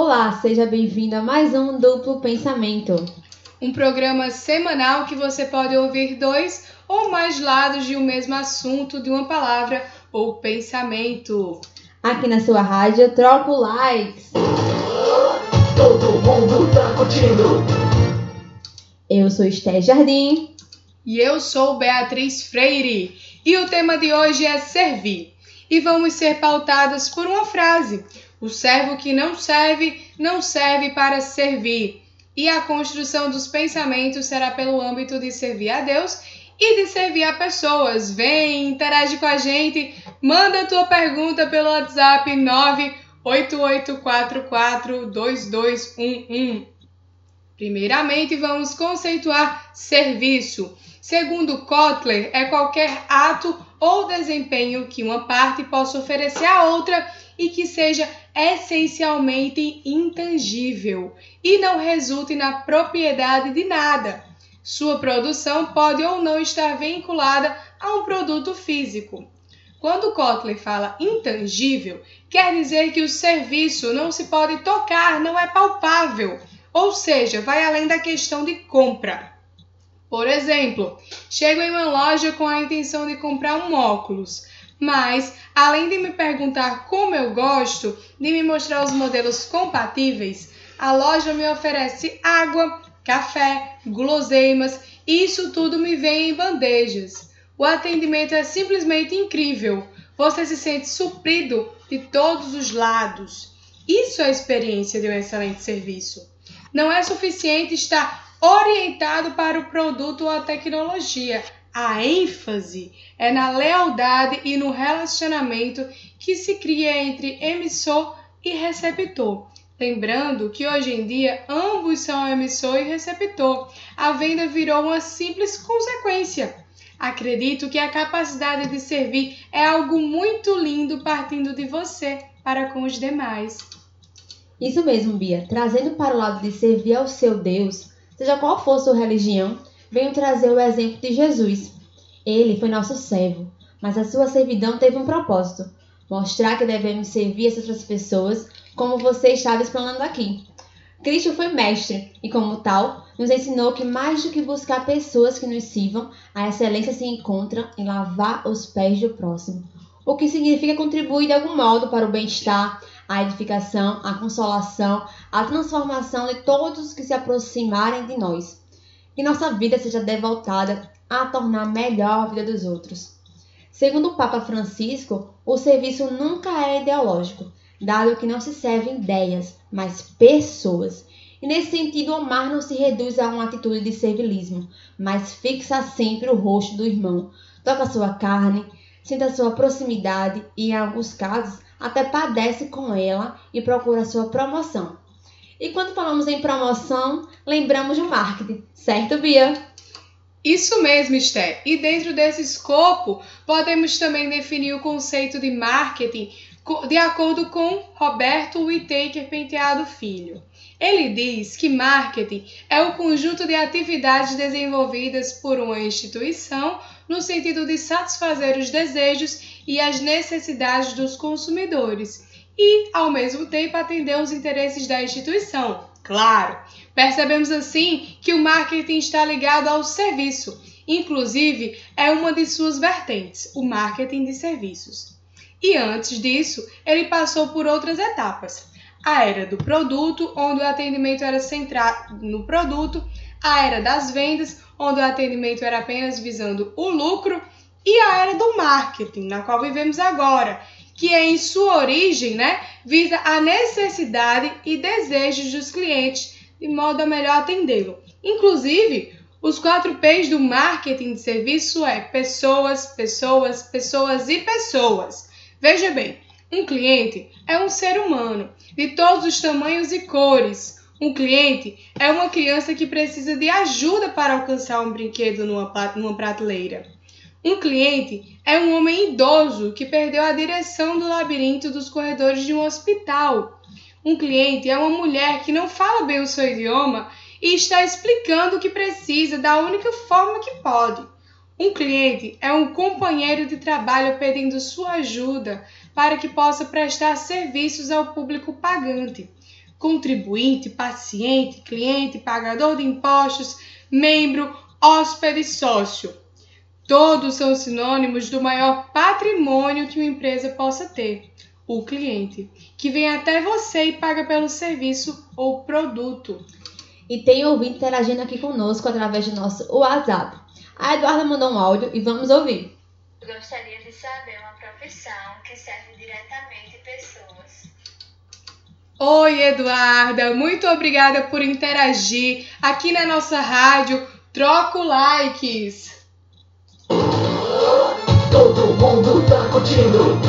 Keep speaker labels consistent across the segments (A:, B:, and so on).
A: Olá, seja bem-vindo a mais um Duplo Pensamento.
B: Um programa semanal que você pode ouvir dois ou mais lados de um mesmo assunto, de uma palavra ou pensamento.
A: Aqui na sua rádio, troca o likes.
C: Todo mundo tá curtindo.
A: Eu sou Esté Jardim.
B: E eu sou Beatriz Freire. E o tema de hoje é servir. E vamos ser pautadas por uma frase: O servo que não serve, não serve para servir. E a construção dos pensamentos será pelo âmbito de servir a Deus e de servir a pessoas. Vem, interage com a gente, manda a tua pergunta pelo WhatsApp 988442211. Primeiramente, vamos conceituar serviço. Segundo Kotler, é qualquer ato ou desempenho que uma parte possa oferecer à outra e que seja essencialmente intangível e não resulte na propriedade de nada. Sua produção pode ou não estar vinculada a um produto físico. Quando Kotler fala intangível, quer dizer que o serviço não se pode tocar, não é palpável, ou seja, vai além da questão de compra. Por exemplo, chego em uma loja com a intenção de comprar um óculos, mas além de me perguntar como eu gosto, de me mostrar os modelos compatíveis, a loja me oferece água, café, guloseimas e isso tudo me vem em bandejas. O atendimento é simplesmente incrível. Você se sente suprido de todos os lados. Isso é a experiência de um excelente serviço. Não é suficiente estar orientado para o produto ou a tecnologia. A ênfase é na lealdade e no relacionamento que se cria entre emissor e receptor. Lembrando que hoje em dia ambos são emissor e receptor. A venda virou uma simples consequência. Acredito que a capacidade de servir é algo muito lindo partindo de você para com os demais.
A: Isso mesmo, Bia. Trazendo para o lado de servir ao seu Deus, seja qual for sua religião, venho trazer o exemplo de Jesus. Ele foi nosso servo, mas a sua servidão teve um propósito: mostrar que devemos servir essas outras pessoas como você estava explanando aqui. Cristo foi mestre e, como tal, nos ensinou que mais do que buscar pessoas que nos sirvam, a excelência se encontra em lavar os pés do próximo, o que significa contribuir de algum modo para o bem-estar, a edificação, a consolação, a transformação de todos os que se aproximarem de nós. Que nossa vida seja devotada a tornar melhor a vida dos outros. Segundo o Papa Francisco, o serviço nunca é ideológico, dado que não se servem ideias, mas pessoas. E nesse sentido, amar não se reduz a uma atitude de servilismo, mas fixa sempre o rosto do irmão, toca sua carne, sente sua proximidade e, em alguns casos, até padece com ela e procura sua promoção. E quando falamos em promoção, lembramos do marketing, certo, Bia?
B: Isso mesmo, Esther. E dentro desse escopo, podemos também definir o conceito de marketing de acordo com Roberto Whittaker Penteado Filho. Ele diz que marketing é o conjunto de atividades desenvolvidas por uma instituição no sentido de satisfazer os desejos e as necessidades dos consumidores e, ao mesmo tempo, atender os interesses da instituição. Claro, percebemos assim que o marketing está ligado ao serviço, inclusive é uma de suas vertentes, o marketing de serviços. E antes disso, ele passou por outras etapas. A era do produto, onde o atendimento era centrado no produto, a era das vendas, onde o atendimento era apenas visando o lucro, e a era do marketing, na qual vivemos agora, que em sua origem, né, visa a necessidade e desejos dos clientes, de modo a melhor atendê-lo. Inclusive, os quatro P's do marketing de serviço é pessoas, pessoas, pessoas e pessoas. Veja bem, um cliente é um ser humano de todos os tamanhos e cores, um cliente é uma criança que precisa de ajuda para alcançar um brinquedo numa prateleira. Um cliente é um homem idoso que perdeu a direção do labirinto dos corredores de um hospital. Um cliente é uma mulher que não fala bem o seu idioma e está explicando o que precisa da única forma que pode. Um cliente é um companheiro de trabalho pedindo sua ajuda para que possa prestar serviços ao público pagante. contribuinte, paciente, cliente, pagador de impostos, membro, hóspede sócio. Todos são sinônimos do maior patrimônio que uma empresa possa ter, o cliente, que vem até você e paga pelo serviço ou produto.
A: E tem ouvinte interagindo aqui conosco através do nosso WhatsApp. A Eduarda mandou um áudio e vamos ouvir.
D: Gostaria de saber uma profissão que serve diretamente pessoas.
B: Oi, Eduarda, muito obrigada por interagir aqui na nossa rádio. Troco likes.
C: Mundo tá curtindo.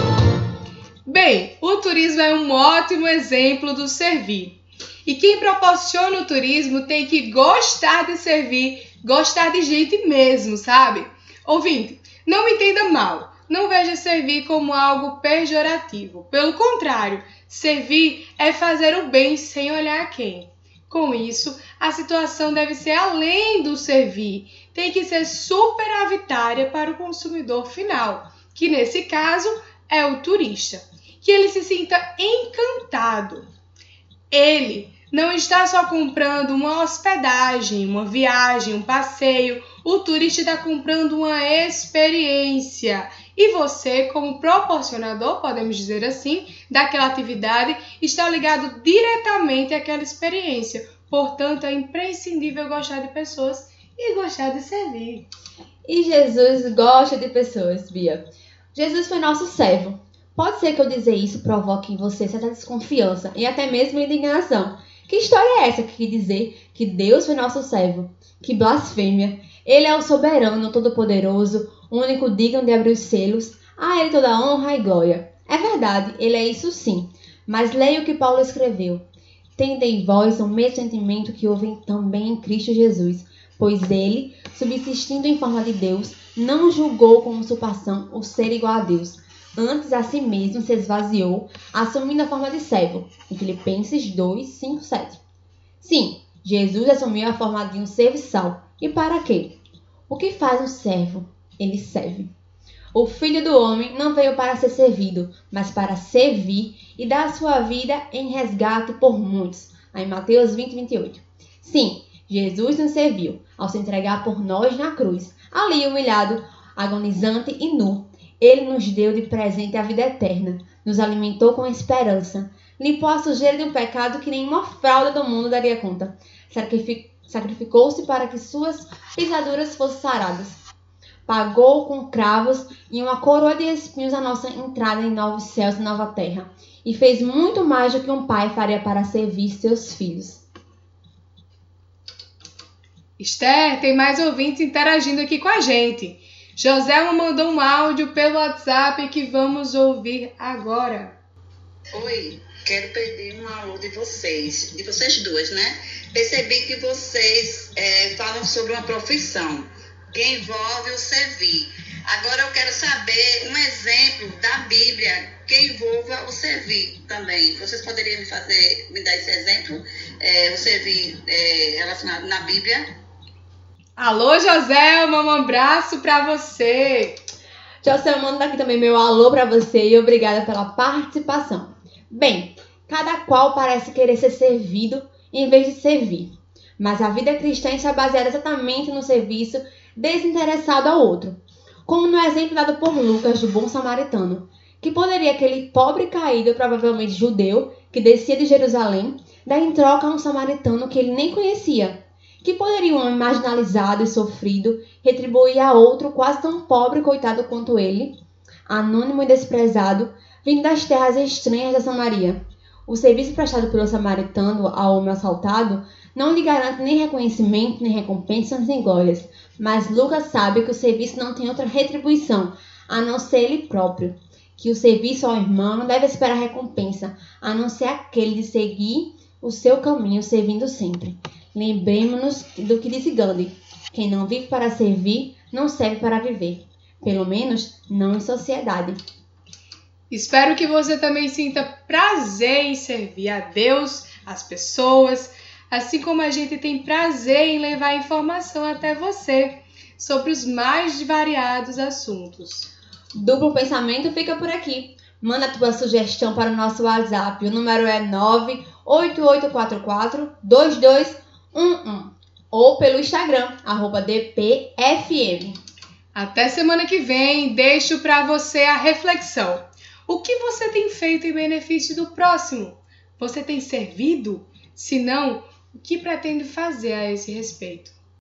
B: Bem, o turismo é um ótimo exemplo do servir. E quem proporciona o turismo tem que gostar de servir, gostar de gente mesmo, sabe? Ouvinte, não me entenda mal. Não veja servir como algo pejorativo. Pelo contrário, servir é fazer o bem sem olhar a quem. Com isso, a situação deve ser além do servir, tem que ser superavitária para o consumidor final, que nesse caso é o turista. Que ele se sinta encantado. Ele não está só comprando uma hospedagem, uma viagem, um passeio, o turista está comprando uma experiência. E você, como proporcionador, podemos dizer assim, daquela atividade, está ligado diretamente àquela experiência. Portanto, é imprescindível gostar de pessoas e gostar de servir.
A: E Jesus gosta de pessoas, Bia. Jesus foi nosso servo. Pode ser que eu dizer isso provoque em você certa desconfiança e até mesmo indignação. Que história é essa que dizer que Deus foi nosso servo? Que blasfêmia! Ele é o soberano, todo-poderoso, único digno de abrir os selos. A ele toda honra e glória. É verdade, ele é isso sim. Mas leia o que Paulo escreveu. Tende em vós o mesmo sentimento que houve também em Cristo Jesus, pois ele, subsistindo em forma de Deus, não julgou como usurpação o ser igual a Deus. Antes a si mesmo se esvaziou, assumindo a forma de servo. Em Filipenses 2, 5, 7. Sim, Jesus assumiu a forma de um serviçal. E para quê? O que faz um servo? Ele serve. O Filho do Homem não veio para ser servido, mas para servir e dar sua vida em resgate por muitos. Aí Mateus 20, 28. Sim, Jesus nos serviu ao se entregar por nós na cruz, ali humilhado, agonizante e nu. Ele nos deu de presente a vida eterna, nos alimentou com esperança, limpou a sujeira de um pecado que nenhuma fralda do mundo daria conta. Sacrificou-se para que suas pisaduras fossem saradas. Pagou com cravos e uma coroa de espinhos a nossa entrada em novos céus e nova terra. E fez muito mais do que um pai faria para servir seus filhos.
B: Esther, tem mais ouvintes interagindo aqui com a gente. Joselma mandou um áudio pelo WhatsApp que vamos ouvir agora.
E: Oi, quero pedir um alô de vocês, de vocês duas, né? Percebi que vocês é, falam sobre uma profissão que envolve o servir. Agora eu quero saber um exemplo da Bíblia que envolva o servir também. Vocês poderiam me fazer, me dar esse exemplo? É, o servir é, relacionado na Bíblia?
B: Alô, Joselma, um abraço para você.
A: Joselma, manda aqui também meu alô para você e obrigada pela participação. Bem, cada qual parece querer ser servido em vez de servir. Mas a vida cristã está baseada exatamente no serviço desinteressado ao outro. Como no exemplo dado por Lucas do bom samaritano, que poderia aquele pobre caído, provavelmente judeu, que descia de Jerusalém, dar em troca a um samaritano que ele nem conhecia que poderia um homem marginalizado e sofrido retribuir a outro quase tão pobre e coitado quanto ele, anônimo e desprezado, vindo das terras estranhas da Samaria. O serviço prestado pelo samaritano ao homem assaltado não lhe garante nem reconhecimento, nem recompensas, nem glórias, mas Lucas sabe que o serviço não tem outra retribuição, a não ser ele próprio, que o serviço ao irmão não deve esperar recompensa, a não ser aquele de seguir o seu caminho servindo sempre. Lembremos-nos do que disse Gandhi: quem não vive para servir, não serve para viver. Pelo menos não em sociedade.
B: Espero que você também sinta prazer em servir a Deus, as pessoas, assim como a gente tem prazer em levar informação até você sobre os mais variados assuntos.
A: Duplo pensamento fica por aqui. Manda a tua sugestão para o nosso WhatsApp. O número é 9 8844-2211 ou pelo Instagram, DPFM.
B: Até semana que vem, deixo para você a reflexão. O que você tem feito em benefício do próximo? Você tem servido? Se não, o que pretende fazer a esse respeito?